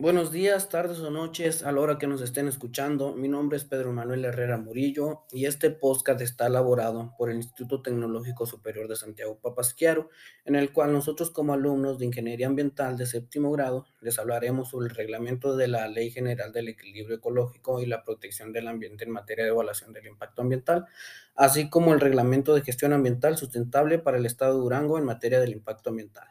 Buenos días, tardes o noches, a la hora que nos estén escuchando. Mi nombre es Pedro Manuel Herrera Murillo y este podcast está elaborado por el Instituto Tecnológico Superior de Santiago Papasquiaro, en el cual nosotros como alumnos de Ingeniería Ambiental de séptimo grado les hablaremos sobre el reglamento de la Ley General del Equilibrio Ecológico y la Protección del Ambiente en materia de evaluación del impacto ambiental, así como el reglamento de gestión ambiental sustentable para el Estado de Durango en materia del impacto ambiental.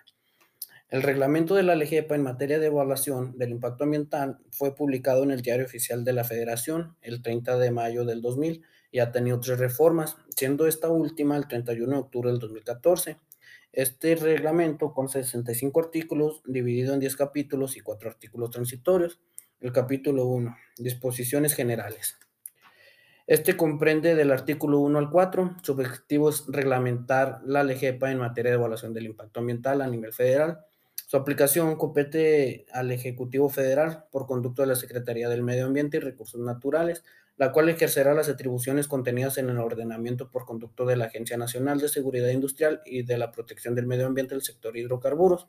El reglamento de la LGEPA en materia de evaluación del impacto ambiental fue publicado en el Diario Oficial de la Federación el 30 de mayo del 2000 y ha tenido tres reformas, siendo esta última el 31 de octubre del 2014. Este reglamento con 65 artículos, dividido en 10 capítulos y 4 artículos transitorios. El capítulo 1, disposiciones generales. Este comprende del artículo 1 al 4. Su objetivo es reglamentar la LGEPA en materia de evaluación del impacto ambiental a nivel federal su aplicación compete al Ejecutivo Federal por conducto de la Secretaría del Medio Ambiente y Recursos Naturales, la cual ejercerá las atribuciones contenidas en el ordenamiento por conducto de la Agencia Nacional de Seguridad Industrial y de la Protección del Medio Ambiente del sector hidrocarburos.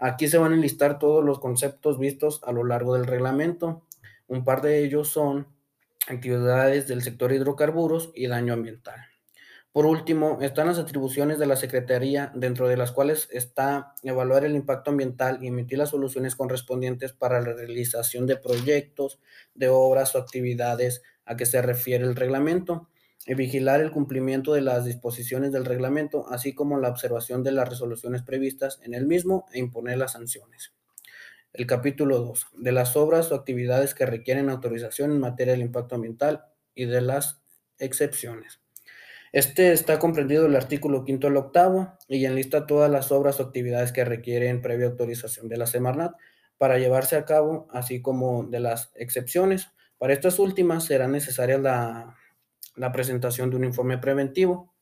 Aquí se van a enlistar todos los conceptos vistos a lo largo del reglamento. Un par de ellos son actividades del sector hidrocarburos y daño ambiental. Por último, están las atribuciones de la Secretaría, dentro de las cuales está evaluar el impacto ambiental y emitir las soluciones correspondientes para la realización de proyectos, de obras o actividades a que se refiere el reglamento, y vigilar el cumplimiento de las disposiciones del reglamento, así como la observación de las resoluciones previstas en el mismo e imponer las sanciones. El capítulo 2. De las obras o actividades que requieren autorización en materia del impacto ambiental y de las excepciones. Este está comprendido el artículo quinto al octavo y enlista todas las obras o actividades que requieren previa autorización de la Semarnat para llevarse a cabo, así como de las excepciones. Para estas últimas será necesaria la, la presentación de un informe preventivo.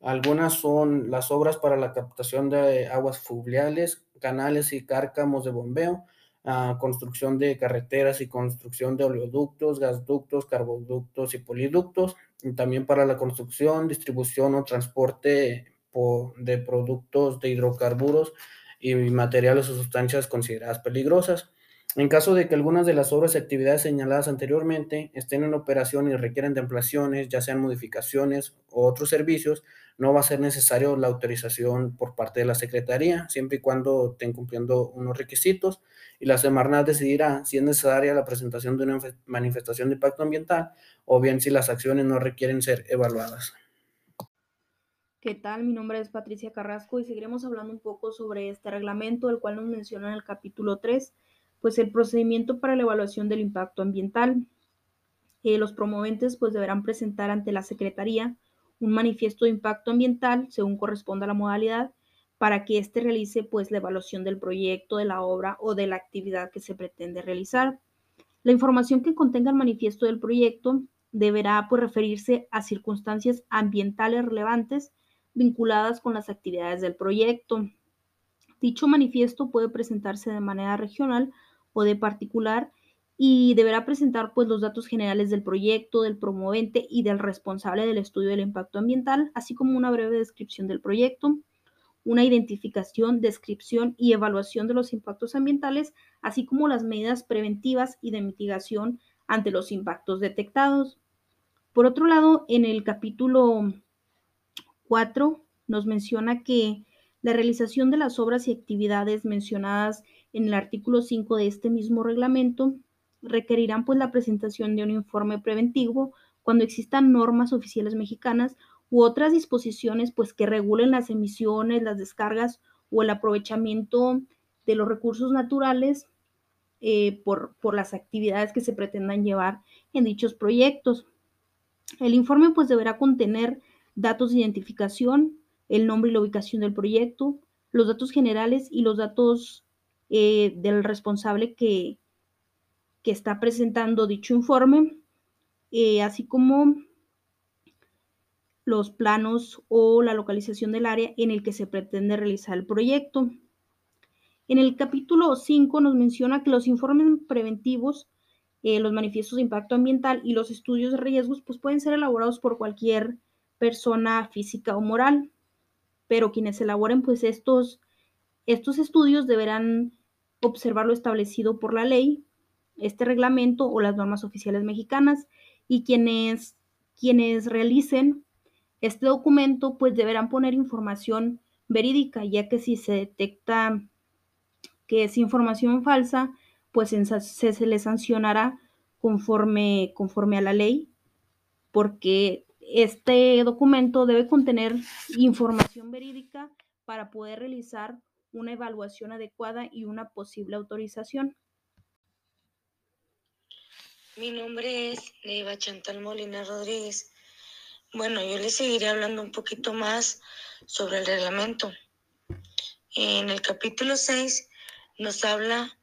Algunas son las obras para la captación de aguas fluviales, canales y cárcamos de bombeo, construcción de carreteras y construcción de oleoductos, gasductos, carboductos y poliductos, y también para la construcción, distribución o transporte de productos de hidrocarburos y materiales o sustancias consideradas peligrosas. En caso de que algunas de las obras y actividades señaladas anteriormente estén en operación y requieren de ampliaciones, ya sean modificaciones o otros servicios, no va a ser necesario la autorización por parte de la Secretaría, siempre y cuando estén cumpliendo unos requisitos, y la Semarnat decidirá si es necesaria la presentación de una manifestación de impacto ambiental o bien si las acciones no requieren ser evaluadas. ¿Qué tal? Mi nombre es Patricia Carrasco y seguiremos hablando un poco sobre este reglamento, el cual nos menciona en el capítulo 3 pues el procedimiento para la evaluación del impacto ambiental. Eh, los promoventes pues deberán presentar ante la Secretaría un manifiesto de impacto ambiental según corresponda a la modalidad para que éste realice pues la evaluación del proyecto, de la obra o de la actividad que se pretende realizar. La información que contenga el manifiesto del proyecto deberá pues referirse a circunstancias ambientales relevantes vinculadas con las actividades del proyecto. Dicho manifiesto puede presentarse de manera regional o de particular y deberá presentar pues los datos generales del proyecto, del promovente y del responsable del estudio del impacto ambiental, así como una breve descripción del proyecto, una identificación, descripción y evaluación de los impactos ambientales, así como las medidas preventivas y de mitigación ante los impactos detectados. Por otro lado, en el capítulo 4 nos menciona que la realización de las obras y actividades mencionadas en el artículo 5 de este mismo reglamento requerirán pues la presentación de un informe preventivo cuando existan normas oficiales mexicanas u otras disposiciones pues que regulen las emisiones, las descargas o el aprovechamiento de los recursos naturales eh, por, por las actividades que se pretendan llevar en dichos proyectos. El informe pues deberá contener datos de identificación, el nombre y la ubicación del proyecto, los datos generales y los datos eh, del responsable que, que, está presentando dicho informe, eh, así como los planos o la localización del área en el que se pretende realizar el proyecto. En el capítulo 5 nos menciona que los informes preventivos, eh, los manifiestos de impacto ambiental y los estudios de riesgos pues pueden ser elaborados por cualquier persona física o moral, pero quienes elaboren pues estos, estos estudios deberán observar lo establecido por la ley, este reglamento o las normas oficiales mexicanas y quienes, quienes realicen este documento pues deberán poner información verídica, ya que si se detecta que es información falsa, pues se, se le sancionará conforme, conforme a la ley, porque este documento debe contener información verídica para poder realizar una evaluación adecuada y una posible autorización. Mi nombre es Neiva Chantal Molina Rodríguez. Bueno, yo les seguiré hablando un poquito más sobre el reglamento. En el capítulo 6 nos habla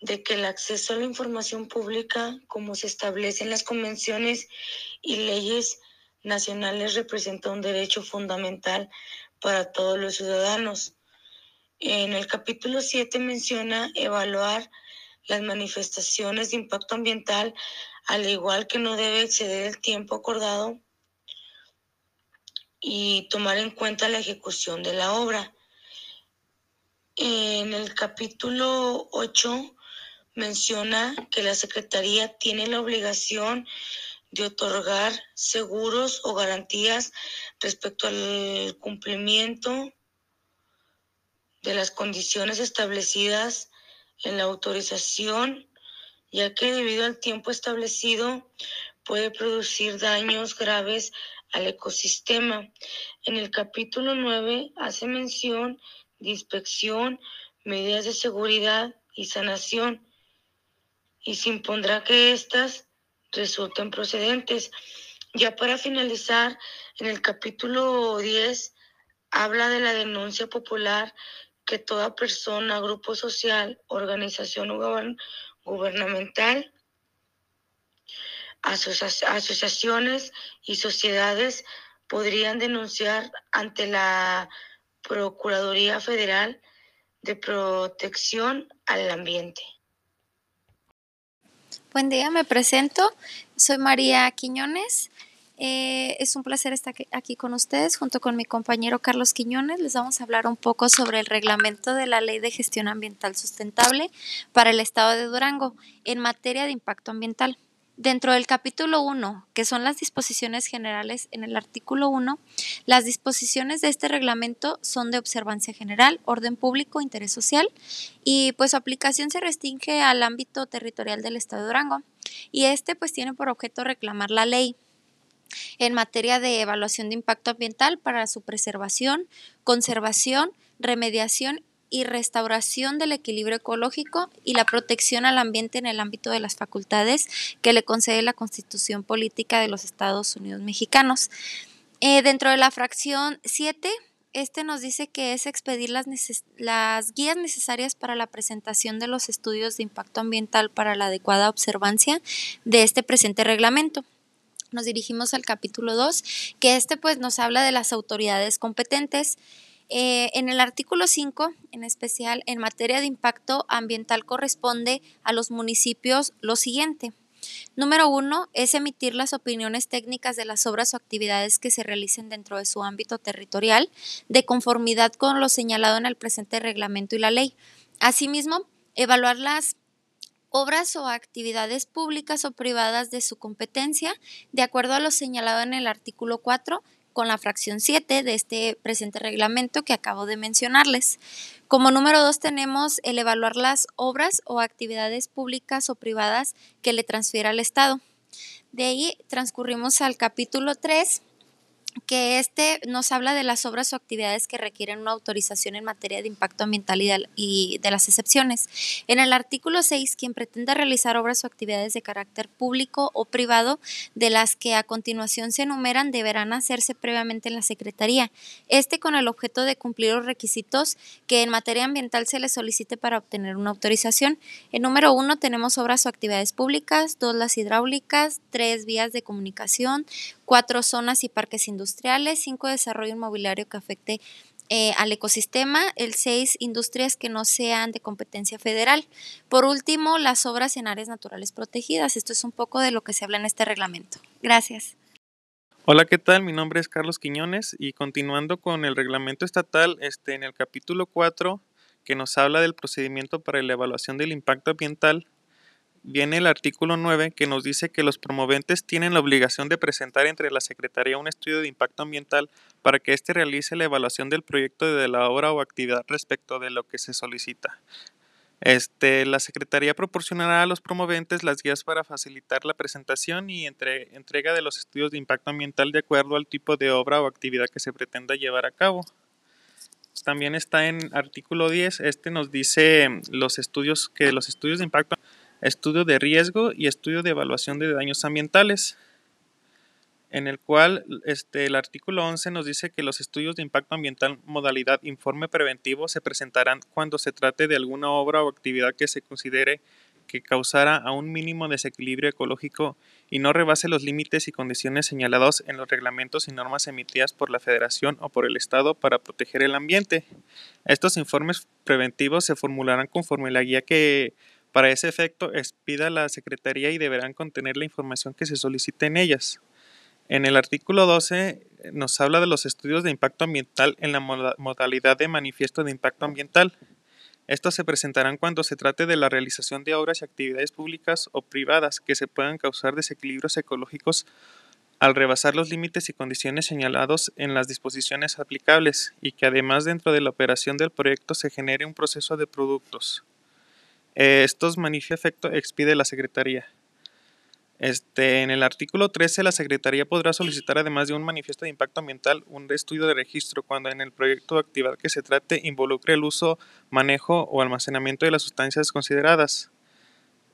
de que el acceso a la información pública, como se establece en las convenciones y leyes nacionales, representa un derecho fundamental para todos los ciudadanos. En el capítulo 7 menciona evaluar las manifestaciones de impacto ambiental, al igual que no debe exceder el tiempo acordado y tomar en cuenta la ejecución de la obra. En el capítulo 8 menciona que la Secretaría tiene la obligación de otorgar seguros o garantías respecto al cumplimiento de las condiciones establecidas en la autorización, ya que debido al tiempo establecido puede producir daños graves al ecosistema. En el capítulo 9 hace mención de inspección, medidas de seguridad y sanación, y se impondrá que éstas resulten procedentes. Ya para finalizar, en el capítulo 10 habla de la denuncia popular que toda persona, grupo social, organización gubernamental, asociaciones y sociedades podrían denunciar ante la Procuraduría Federal de Protección al Ambiente. Buen día, me presento. Soy María Quiñones. Eh, es un placer estar aquí con ustedes junto con mi compañero Carlos Quiñones. Les vamos a hablar un poco sobre el reglamento de la Ley de Gestión Ambiental Sustentable para el Estado de Durango en materia de impacto ambiental. Dentro del capítulo 1, que son las disposiciones generales en el artículo 1, las disposiciones de este reglamento son de observancia general, orden público, interés social y pues su aplicación se restringe al ámbito territorial del Estado de Durango y este pues tiene por objeto reclamar la ley en materia de evaluación de impacto ambiental para su preservación, conservación, remediación y restauración del equilibrio ecológico y la protección al ambiente en el ámbito de las facultades que le concede la Constitución Política de los Estados Unidos Mexicanos. Eh, dentro de la fracción 7, este nos dice que es expedir las, las guías necesarias para la presentación de los estudios de impacto ambiental para la adecuada observancia de este presente reglamento nos dirigimos al capítulo 2, que este pues nos habla de las autoridades competentes. Eh, en el artículo 5, en especial en materia de impacto ambiental, corresponde a los municipios lo siguiente. Número uno es emitir las opiniones técnicas de las obras o actividades que se realicen dentro de su ámbito territorial, de conformidad con lo señalado en el presente reglamento y la ley. Asimismo, evaluar las obras o actividades públicas o privadas de su competencia, de acuerdo a lo señalado en el artículo 4 con la fracción 7 de este presente reglamento que acabo de mencionarles. Como número 2 tenemos el evaluar las obras o actividades públicas o privadas que le transfiera al Estado. De ahí transcurrimos al capítulo 3 que este nos habla de las obras o actividades que requieren una autorización en materia de impacto ambiental y de, las excepciones. En el artículo 6, quien pretenda realizar obras o actividades de carácter público o privado, de las que a continuación se enumeran, deberán hacerse previamente en la Secretaría. Este con el objeto de cumplir los requisitos que en materia ambiental se le solicite para obtener una autorización. En número 1 tenemos obras o actividades públicas, dos las hidráulicas, tres vías de comunicación, cuatro zonas y parques industriales, cinco desarrollo inmobiliario que afecte eh, al ecosistema, el seis industrias que no sean de competencia federal. Por último, las obras en áreas naturales protegidas. Esto es un poco de lo que se habla en este reglamento. Gracias. Hola, ¿qué tal? Mi nombre es Carlos Quiñones y continuando con el reglamento estatal, este, en el capítulo 4 que nos habla del procedimiento para la evaluación del impacto ambiental, viene el artículo 9 que nos dice que los promoventes tienen la obligación de presentar entre la Secretaría un estudio de impacto ambiental para que éste realice la evaluación del proyecto de la obra o actividad respecto de lo que se solicita. Este, la Secretaría proporcionará a los promoventes las guías para facilitar la presentación y entrega de los estudios de impacto ambiental de acuerdo al tipo de obra o actividad que se pretenda llevar a cabo. También está en artículo 10, este nos dice los estudios que los estudios de impacto estudio de riesgo y estudio de evaluación de daños ambientales, en el cual este, el artículo 11 nos dice que los estudios de impacto ambiental modalidad informe preventivo se presentarán cuando se trate de alguna obra o actividad que se considere que causara a un mínimo desequilibrio ecológico y no rebase los límites y condiciones señalados en los reglamentos y normas emitidas por la Federación o por el Estado para proteger el ambiente. Estos informes preventivos se formularán conforme la guía que para ese efecto, expida la Secretaría y deberán contener la información que se solicite en ellas. En el artículo 12 eh, nos habla de los estudios de impacto ambiental en la modalidad de manifiesto de impacto ambiental. Estos se presentarán cuando se trate de la realización de obras y actividades públicas o privadas que se puedan causar desequilibrios ecológicos al rebasar los límites y condiciones señalados en las disposiciones aplicables y que además dentro de la operación del proyecto se genere un proceso de productos. Eh, estos efecto expide la Secretaría. Este, en el artículo 13, la Secretaría podrá solicitar, además de un manifiesto de impacto ambiental, un estudio de registro cuando en el proyecto de actividad que se trate involucre el uso, manejo o almacenamiento de las sustancias consideradas.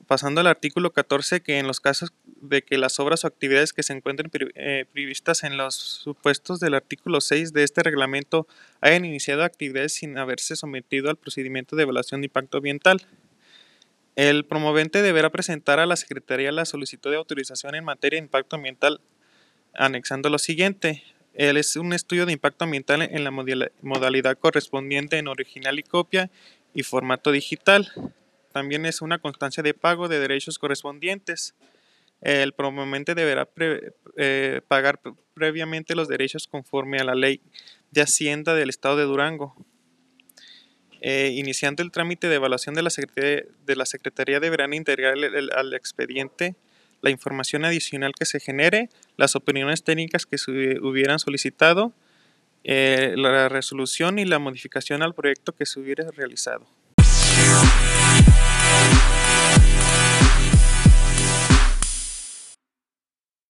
Pasando al artículo 14, que en los casos de que las obras o actividades que se encuentren eh, previstas en los supuestos del artículo 6 de este reglamento hayan iniciado actividades sin haberse sometido al procedimiento de evaluación de impacto ambiental. El promovente deberá presentar a la Secretaría la solicitud de autorización en materia de impacto ambiental anexando lo siguiente. Es un estudio de impacto ambiental en la modalidad correspondiente en original y copia y formato digital. También es una constancia de pago de derechos correspondientes. El promovente deberá eh, pagar previamente los derechos conforme a la ley de Hacienda del Estado de Durango. Eh, iniciando el trámite de evaluación de la Secretaría, de la deberán integrar al expediente la información adicional que se genere, las opiniones técnicas que se hubieran solicitado, eh, la resolución y la modificación al proyecto que se hubiera realizado.